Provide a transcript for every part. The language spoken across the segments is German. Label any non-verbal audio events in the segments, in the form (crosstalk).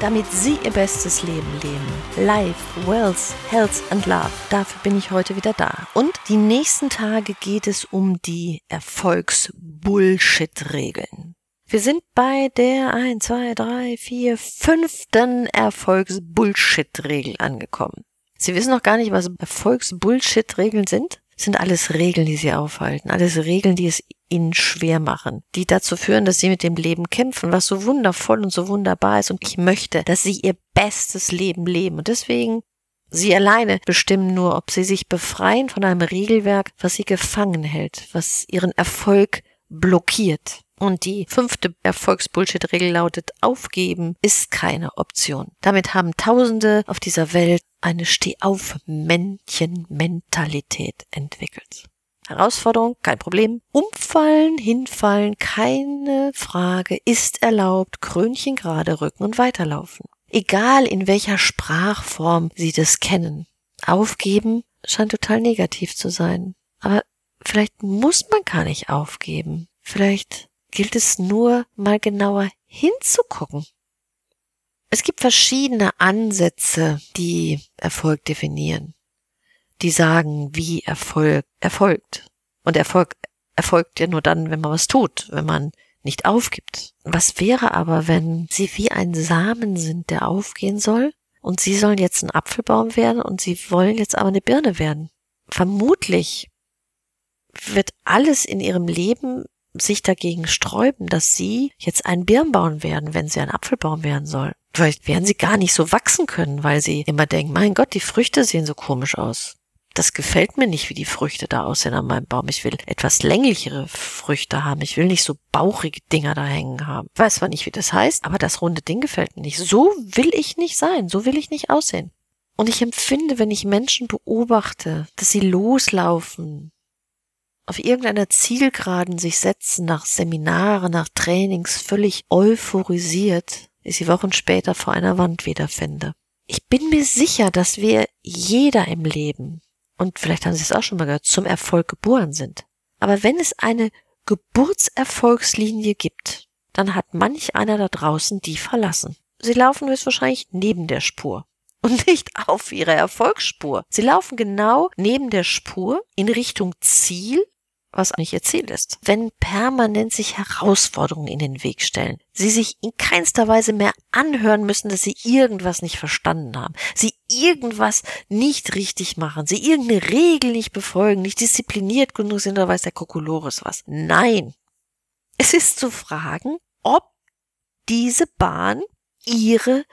Damit Sie Ihr bestes Leben leben. Life, Wealth, Health and Love. Dafür bin ich heute wieder da. Und die nächsten Tage geht es um die Erfolgs-Bullshit-Regeln. Wir sind bei der 1, 2, 3, 4, fünften Erfolgs-Bullshit-Regel angekommen. Sie wissen noch gar nicht, was Erfolgs-Bullshit-Regeln sind? sind alles Regeln, die sie aufhalten, alles Regeln, die es ihnen schwer machen, die dazu führen, dass sie mit dem Leben kämpfen, was so wundervoll und so wunderbar ist. Und ich möchte, dass sie ihr bestes Leben leben. Und deswegen, sie alleine bestimmen nur, ob sie sich befreien von einem Regelwerk, was sie gefangen hält, was ihren Erfolg blockiert. Und die fünfte Erfolgsbullshit-Regel lautet, aufgeben ist keine Option. Damit haben Tausende auf dieser Welt eine Stehauf-Männchen-Mentalität entwickelt. Herausforderung, kein Problem. Umfallen, hinfallen, keine Frage, ist erlaubt, Krönchen gerade rücken und weiterlaufen. Egal in welcher Sprachform Sie das kennen. Aufgeben scheint total negativ zu sein. Aber vielleicht muss man gar nicht aufgeben. Vielleicht gilt es nur mal genauer hinzugucken. Es gibt verschiedene Ansätze, die Erfolg definieren. Die sagen, wie Erfolg erfolgt. Und Erfolg erfolgt ja nur dann, wenn man was tut, wenn man nicht aufgibt. Was wäre aber, wenn sie wie ein Samen sind, der aufgehen soll? Und sie sollen jetzt ein Apfelbaum werden und sie wollen jetzt aber eine Birne werden. Vermutlich wird alles in ihrem Leben sich dagegen sträuben, dass sie jetzt einen Birnbaum werden, wenn sie ein Apfelbaum werden sollen. Vielleicht werden sie gar nicht so wachsen können, weil sie immer denken, mein Gott, die Früchte sehen so komisch aus. Das gefällt mir nicht, wie die Früchte da aussehen an meinem Baum. Ich will etwas länglichere Früchte haben. Ich will nicht so bauchige Dinger da hängen haben. Weiß zwar nicht, wie das heißt, aber das runde Ding gefällt mir nicht. So will ich nicht sein. So will ich nicht aussehen. Und ich empfinde, wenn ich Menschen beobachte, dass sie loslaufen, auf irgendeiner Zielgeraden sich setzen, nach Seminaren, nach Trainings, völlig euphorisiert, ich sie Wochen später vor einer Wand wiederfinde. Ich bin mir sicher, dass wir jeder im Leben, und vielleicht haben Sie es auch schon mal gehört, zum Erfolg geboren sind. Aber wenn es eine Geburtserfolgslinie gibt, dann hat manch einer da draußen die verlassen. Sie laufen höchstwahrscheinlich neben der Spur und (laughs) nicht auf ihrer Erfolgsspur. Sie laufen genau neben der Spur in Richtung Ziel was nicht ihr Ziel ist. Wenn permanent sich Herausforderungen in den Weg stellen, sie sich in keinster Weise mehr anhören müssen, dass sie irgendwas nicht verstanden haben, sie irgendwas nicht richtig machen, sie irgendeine Regel nicht befolgen, nicht diszipliniert genug sind, oder weiß der Kokolores was. Nein. Es ist zu fragen, ob diese Bahn ihre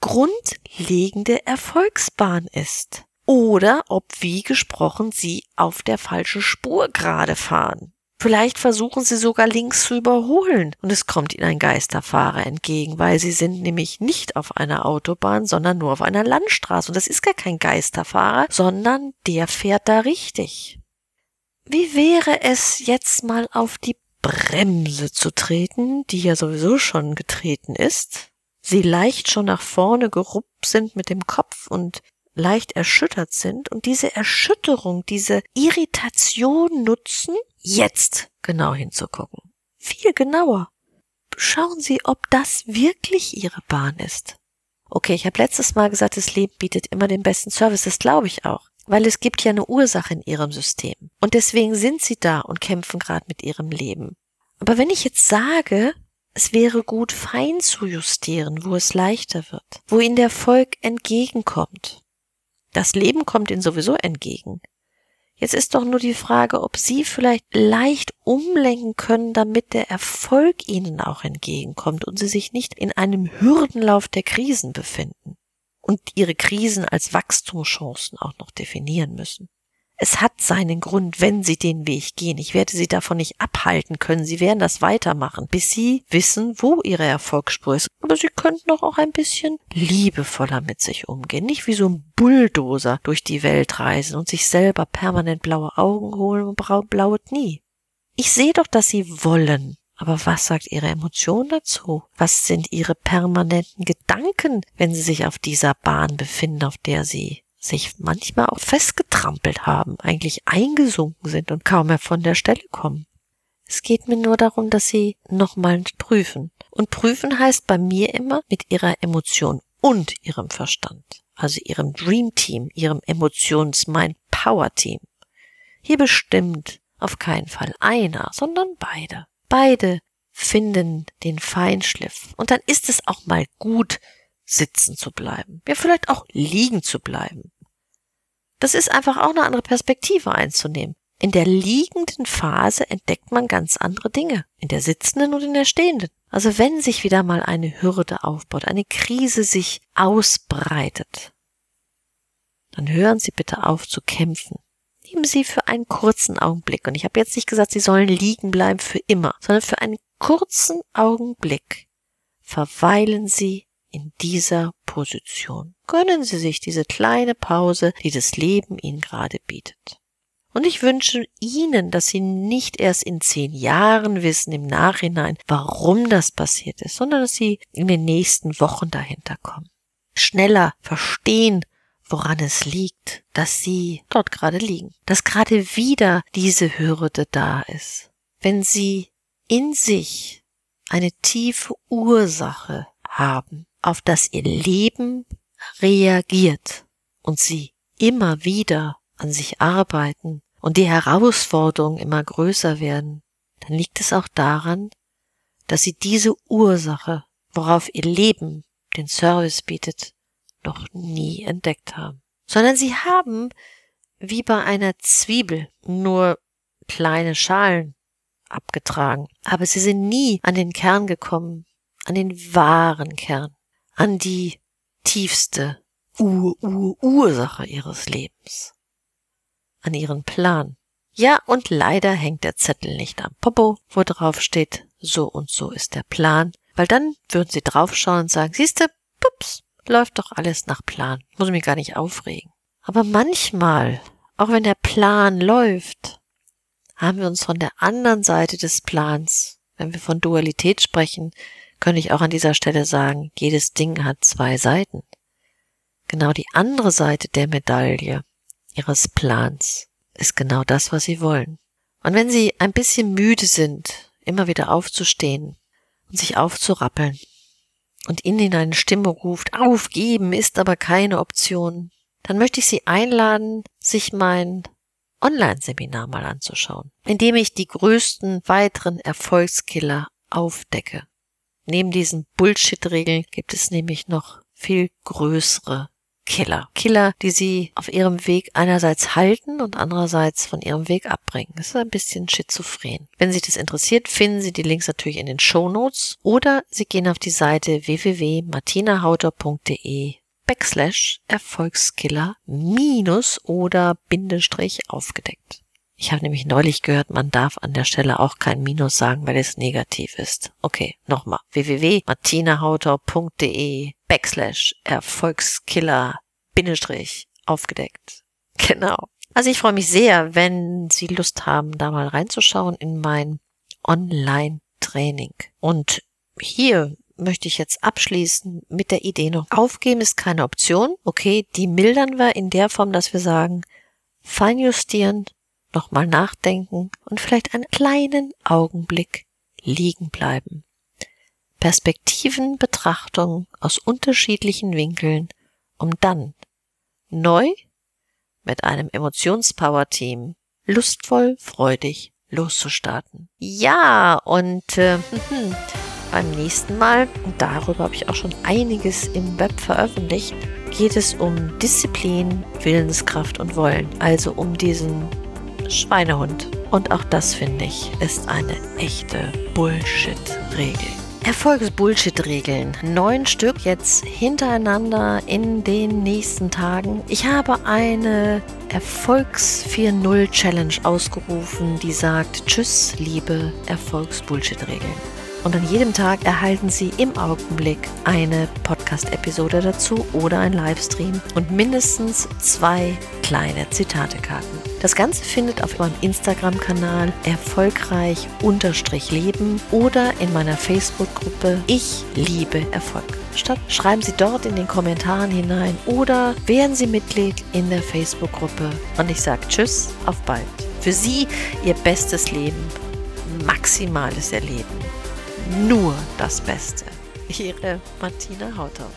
grundlegende Erfolgsbahn ist oder ob, wie gesprochen, sie auf der falschen Spur gerade fahren. Vielleicht versuchen sie sogar links zu überholen und es kommt ihnen ein Geisterfahrer entgegen, weil sie sind nämlich nicht auf einer Autobahn, sondern nur auf einer Landstraße. Und das ist gar kein Geisterfahrer, sondern der fährt da richtig. Wie wäre es jetzt mal auf die Bremse zu treten, die ja sowieso schon getreten ist? Sie leicht schon nach vorne geruppt sind mit dem Kopf und leicht erschüttert sind und diese Erschütterung, diese Irritation nutzen, jetzt genau hinzugucken. Viel genauer. Schauen Sie, ob das wirklich Ihre Bahn ist. Okay, ich habe letztes Mal gesagt, das Leben bietet immer den besten Service, das glaube ich auch, weil es gibt ja eine Ursache in Ihrem System. Und deswegen sind Sie da und kämpfen gerade mit Ihrem Leben. Aber wenn ich jetzt sage, es wäre gut, fein zu justieren, wo es leichter wird, wo Ihnen der Erfolg entgegenkommt, das Leben kommt ihnen sowieso entgegen. Jetzt ist doch nur die Frage, ob Sie vielleicht leicht umlenken können, damit der Erfolg Ihnen auch entgegenkommt und Sie sich nicht in einem Hürdenlauf der Krisen befinden und Ihre Krisen als Wachstumschancen auch noch definieren müssen. Es hat seinen Grund, wenn Sie den Weg gehen. Ich werde Sie davon nicht abhalten können. Sie werden das weitermachen, bis Sie wissen, wo Ihre Erfolgsspur ist. Aber Sie könnten doch auch ein bisschen liebevoller mit sich umgehen. Nicht wie so ein Bulldozer durch die Welt reisen und sich selber permanent blaue Augen holen und blaue Knie. Ich sehe doch, dass Sie wollen. Aber was sagt Ihre Emotion dazu? Was sind Ihre permanenten Gedanken, wenn Sie sich auf dieser Bahn befinden, auf der Sie sich manchmal auch festgetrampelt haben, eigentlich eingesunken sind und kaum mehr von der Stelle kommen. Es geht mir nur darum, dass sie nochmal prüfen. Und prüfen heißt bei mir immer mit ihrer Emotion und ihrem Verstand. Also ihrem Dream Team, ihrem Emotions-Mind Power Team. Hier bestimmt auf keinen Fall einer, sondern beide. Beide finden den Feinschliff. Und dann ist es auch mal gut, sitzen zu bleiben. Ja, vielleicht auch liegen zu bleiben. Das ist einfach auch eine andere Perspektive einzunehmen. In der liegenden Phase entdeckt man ganz andere Dinge, in der sitzenden und in der stehenden. Also wenn sich wieder mal eine Hürde aufbaut, eine Krise sich ausbreitet, dann hören Sie bitte auf zu kämpfen. Nehmen Sie für einen kurzen Augenblick, und ich habe jetzt nicht gesagt, Sie sollen liegen bleiben für immer, sondern für einen kurzen Augenblick verweilen Sie in dieser Position. Gönnen Sie sich diese kleine Pause, die das Leben Ihnen gerade bietet. Und ich wünsche Ihnen, dass Sie nicht erst in zehn Jahren wissen im Nachhinein, warum das passiert ist, sondern dass Sie in den nächsten Wochen dahinter kommen. Schneller verstehen, woran es liegt, dass Sie dort gerade liegen, dass gerade wieder diese Hürde da ist. Wenn Sie in sich eine tiefe Ursache haben, auf das ihr Leben reagiert und sie immer wieder an sich arbeiten und die Herausforderungen immer größer werden, dann liegt es auch daran, dass sie diese Ursache, worauf ihr Leben den Service bietet, noch nie entdeckt haben, sondern sie haben, wie bei einer Zwiebel, nur kleine Schalen abgetragen, aber sie sind nie an den Kern gekommen, an den wahren Kern an die tiefste Ur-Ur-Ursache ihres Lebens, an ihren Plan. Ja, und leider hängt der Zettel nicht am Popo, wo drauf steht, so und so ist der Plan, weil dann würden sie draufschauen und sagen, siehste, pups, läuft doch alles nach Plan, muss mich gar nicht aufregen. Aber manchmal, auch wenn der Plan läuft, haben wir uns von der anderen Seite des Plans, wenn wir von Dualität sprechen, könnte ich auch an dieser Stelle sagen, jedes Ding hat zwei Seiten. Genau die andere Seite der Medaille ihres Plans ist genau das, was sie wollen. Und wenn sie ein bisschen müde sind, immer wieder aufzustehen und sich aufzurappeln und ihnen eine Stimme ruft, aufgeben ist aber keine Option, dann möchte ich Sie einladen, sich mein Online-Seminar mal anzuschauen, in dem ich die größten weiteren Erfolgskiller aufdecke. Neben diesen Bullshit-Regeln gibt es nämlich noch viel größere Killer. Killer, die sie auf ihrem Weg einerseits halten und andererseits von ihrem Weg abbringen. Das ist ein bisschen schizophren. Wenn Sie das interessiert, finden Sie die Links natürlich in den Show Notes oder Sie gehen auf die Seite www.martinahauter.de backslash Erfolgskiller minus oder Bindestrich aufgedeckt. Ich habe nämlich neulich gehört, man darf an der Stelle auch kein Minus sagen, weil es negativ ist. Okay, nochmal. www.martinahautor.de backslash Erfolgskiller Bindestrich aufgedeckt. (laughs) Genau. Also ich freue mich sehr, wenn Sie Lust haben, da mal reinzuschauen in mein Online-Training. Und hier möchte ich jetzt abschließen mit der Idee noch. Aufgeben ist keine Option. Okay, die mildern wir in der Form, dass wir sagen, feinjustieren, nochmal nachdenken und vielleicht einen kleinen Augenblick liegen bleiben. Perspektiven, Betrachtungen aus unterschiedlichen Winkeln, um dann neu mit einem Emotionspower-Team lustvoll, freudig loszustarten. Ja, und äh, (laughs) beim nächsten Mal, und darüber habe ich auch schon einiges im Web veröffentlicht, geht es um Disziplin, Willenskraft und Wollen, also um diesen Schweinehund. Und auch das, finde ich, ist eine echte Bullshit-Regel. Erfolgsbullshit-Regeln. Neun Stück jetzt hintereinander in den nächsten Tagen. Ich habe eine Erfolgs 4.0 Challenge ausgerufen, die sagt Tschüss, liebe Erfolgsbullshit-Regeln. Und an jedem Tag erhalten Sie im Augenblick eine Podcast-Episode dazu oder ein Livestream und mindestens zwei kleine Zitatekarten. Das Ganze findet auf meinem Instagram-Kanal erfolgreich-leben oder in meiner Facebook-Gruppe Ich liebe Erfolg statt. Schreiben Sie dort in den Kommentaren hinein oder werden Sie Mitglied in der Facebook-Gruppe. Und ich sage Tschüss, auf bald. Für Sie Ihr bestes Leben, maximales Erleben nur das Beste. Ihre Martina Hautau.